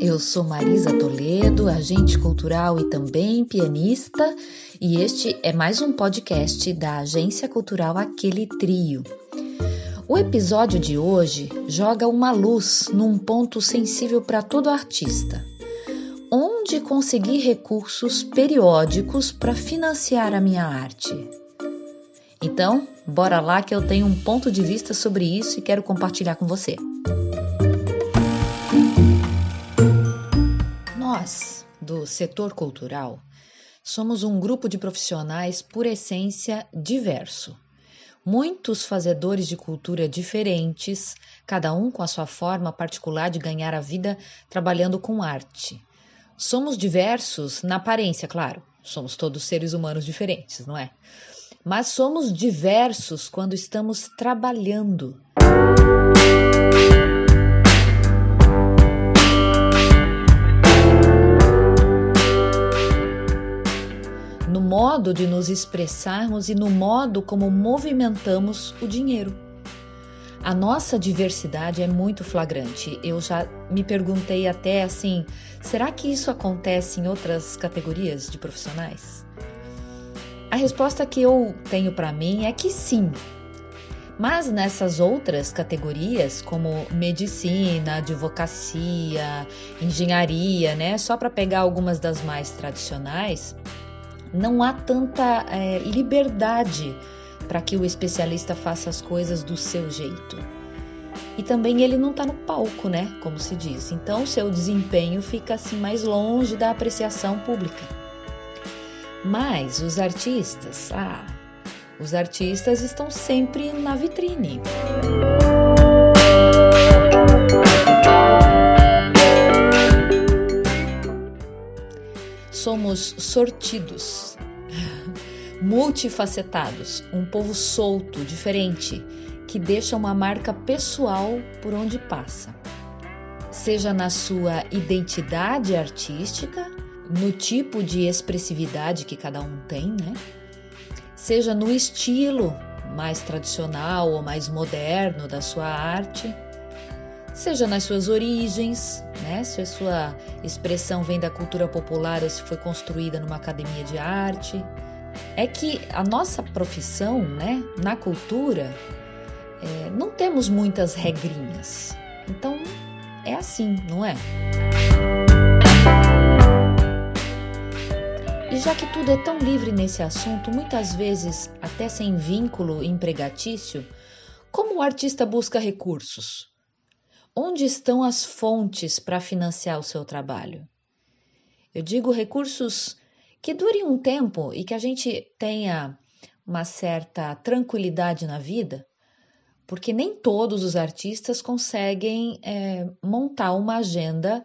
eu sou Marisa Toledo, agente cultural e também pianista, e este é mais um podcast da Agência Cultural Aquele Trio. O episódio de hoje joga uma luz num ponto sensível para todo artista. Onde conseguir recursos periódicos para financiar a minha arte? Então, bora lá que eu tenho um ponto de vista sobre isso e quero compartilhar com você. Do setor cultural, somos um grupo de profissionais por essência diverso. Muitos fazedores de cultura diferentes, cada um com a sua forma particular de ganhar a vida trabalhando com arte. Somos diversos na aparência, claro. Somos todos seres humanos diferentes, não é? Mas somos diversos quando estamos trabalhando. Modo de nos expressarmos e no modo como movimentamos o dinheiro. A nossa diversidade é muito flagrante. Eu já me perguntei até assim: será que isso acontece em outras categorias de profissionais? A resposta que eu tenho para mim é que sim. Mas nessas outras categorias, como medicina, advocacia, engenharia, né, só para pegar algumas das mais tradicionais, não há tanta é, liberdade para que o especialista faça as coisas do seu jeito. E também ele não está no palco, né? Como se diz. Então, seu desempenho fica assim mais longe da apreciação pública. Mas os artistas, ah, os artistas estão sempre na vitrine. Somos sortidos, multifacetados, um povo solto, diferente, que deixa uma marca pessoal por onde passa. Seja na sua identidade artística, no tipo de expressividade que cada um tem, né? Seja no estilo mais tradicional ou mais moderno da sua arte seja nas suas origens, né? se a sua expressão vem da cultura popular ou se foi construída numa academia de arte. É que a nossa profissão, né, na cultura, é, não temos muitas regrinhas. Então é assim, não é? E já que tudo é tão livre nesse assunto, muitas vezes até sem vínculo empregatício, como o artista busca recursos? Onde estão as fontes para financiar o seu trabalho? Eu digo recursos que durem um tempo e que a gente tenha uma certa tranquilidade na vida, porque nem todos os artistas conseguem é, montar uma agenda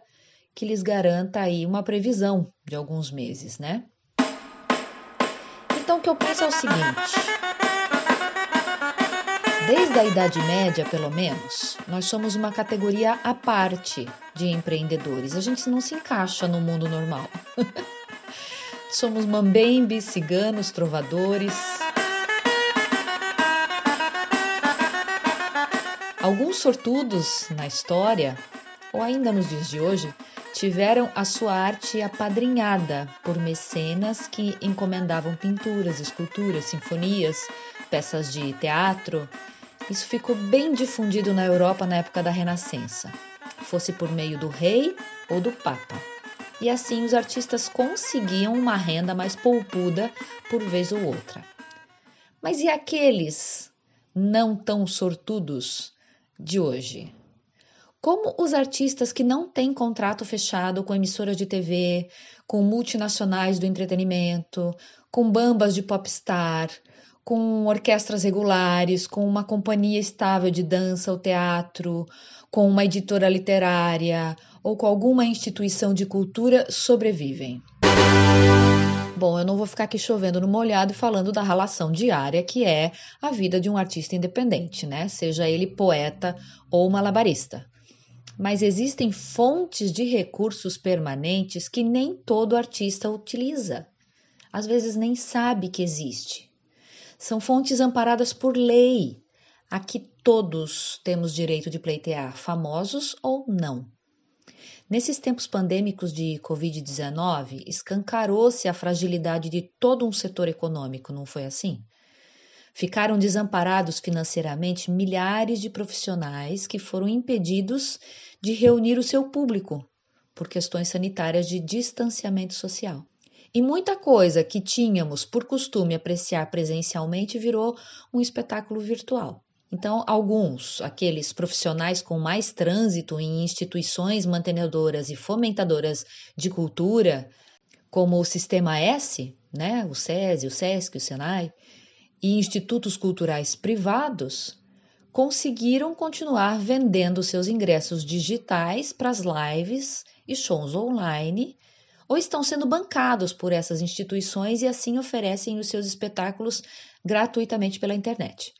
que lhes garanta aí uma previsão de alguns meses, né? Então o que eu penso é o seguinte: Desde a Idade Média, pelo menos, nós somos uma categoria à parte de empreendedores. A gente não se encaixa no mundo normal. somos mambembes, ciganos, trovadores. Alguns sortudos na história, ou ainda nos dias de hoje, tiveram a sua arte apadrinhada por mecenas que encomendavam pinturas, esculturas, sinfonias, peças de teatro isso ficou bem difundido na Europa na época da Renascença, fosse por meio do rei ou do papa. E assim os artistas conseguiam uma renda mais poupuda por vez ou outra. Mas e aqueles não tão sortudos de hoje? Como os artistas que não têm contrato fechado com emissoras de TV, com multinacionais do entretenimento, com bambas de popstar, com orquestras regulares, com uma companhia estável de dança ou teatro, com uma editora literária ou com alguma instituição de cultura sobrevivem. Bom, eu não vou ficar aqui chovendo no molhado e falando da relação diária que é a vida de um artista independente, né? Seja ele poeta ou malabarista. Mas existem fontes de recursos permanentes que nem todo artista utiliza. Às vezes nem sabe que existe são fontes amparadas por lei, a que todos temos direito de pleitear, famosos ou não. Nesses tempos pandêmicos de Covid-19, escancarou-se a fragilidade de todo um setor econômico, não foi assim? Ficaram desamparados financeiramente milhares de profissionais que foram impedidos de reunir o seu público por questões sanitárias de distanciamento social. E muita coisa que tínhamos por costume apreciar presencialmente virou um espetáculo virtual. Então, alguns, aqueles profissionais com mais trânsito em instituições mantenedoras e fomentadoras de cultura, como o Sistema S, né, o SESI, o SESC, o SENAI, e institutos culturais privados, conseguiram continuar vendendo seus ingressos digitais para as lives e shows online, ou estão sendo bancados por essas instituições e assim oferecem os seus espetáculos gratuitamente pela internet.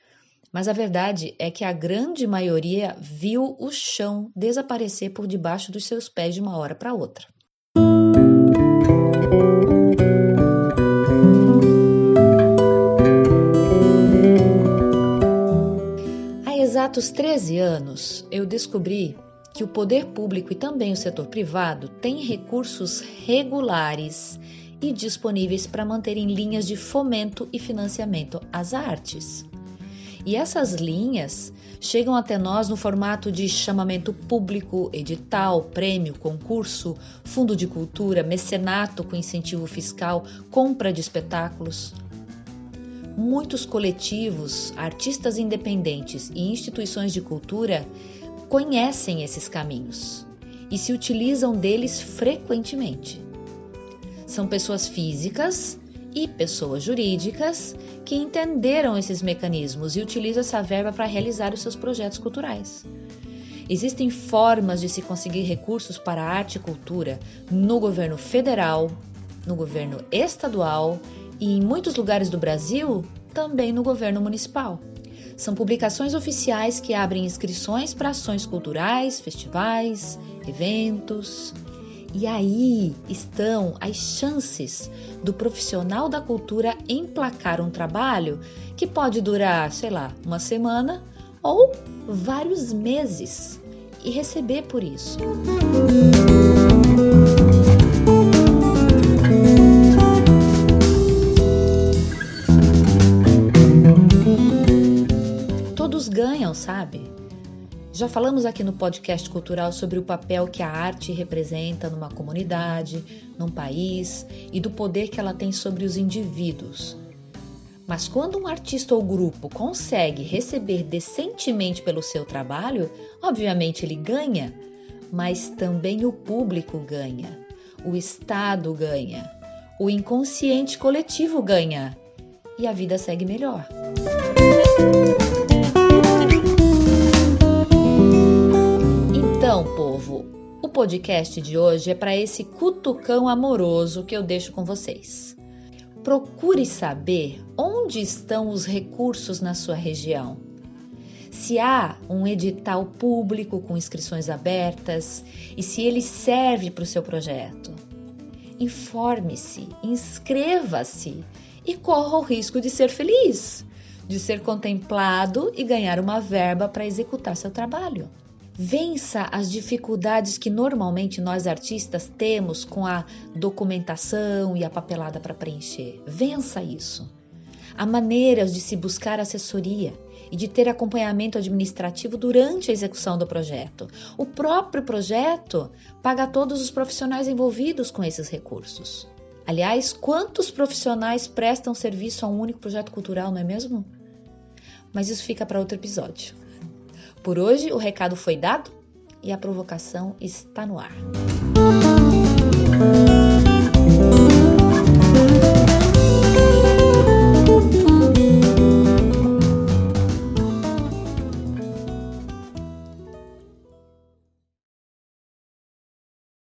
Mas a verdade é que a grande maioria viu o chão desaparecer por debaixo dos seus pés de uma hora para outra. Há exatos 13 anos, eu descobri que o poder público e também o setor privado têm recursos regulares e disponíveis para manterem linhas de fomento e financiamento às artes. E essas linhas chegam até nós no formato de chamamento público, edital, prêmio, concurso, fundo de cultura, mecenato com incentivo fiscal, compra de espetáculos. Muitos coletivos, artistas independentes e instituições de cultura conhecem esses caminhos e se utilizam deles frequentemente. São pessoas físicas e pessoas jurídicas que entenderam esses mecanismos e utilizam essa verba para realizar os seus projetos culturais. Existem formas de se conseguir recursos para arte e cultura no governo federal, no governo estadual e, em muitos lugares do Brasil, também no governo municipal. São publicações oficiais que abrem inscrições para ações culturais, festivais, eventos, e aí estão as chances do profissional da cultura emplacar um trabalho que pode durar, sei lá, uma semana ou vários meses e receber por isso. Todos sabe? Já falamos aqui no podcast cultural sobre o papel que a arte representa numa comunidade, num país e do poder que ela tem sobre os indivíduos. Mas quando um artista ou grupo consegue receber decentemente pelo seu trabalho, obviamente ele ganha, mas também o público ganha, o Estado ganha, o inconsciente coletivo ganha e a vida segue melhor. Então, povo, o podcast de hoje é para esse cutucão amoroso que eu deixo com vocês. Procure saber onde estão os recursos na sua região. Se há um edital público com inscrições abertas e se ele serve para o seu projeto. Informe-se, inscreva-se e corra o risco de ser feliz, de ser contemplado e ganhar uma verba para executar seu trabalho. Vença as dificuldades que normalmente nós artistas temos com a documentação e a papelada para preencher. Vença isso. Há maneiras de se buscar assessoria e de ter acompanhamento administrativo durante a execução do projeto. O próprio projeto paga todos os profissionais envolvidos com esses recursos. Aliás, quantos profissionais prestam serviço a um único projeto cultural, não é mesmo? Mas isso fica para outro episódio. Por hoje, o recado foi dado e a provocação está no ar.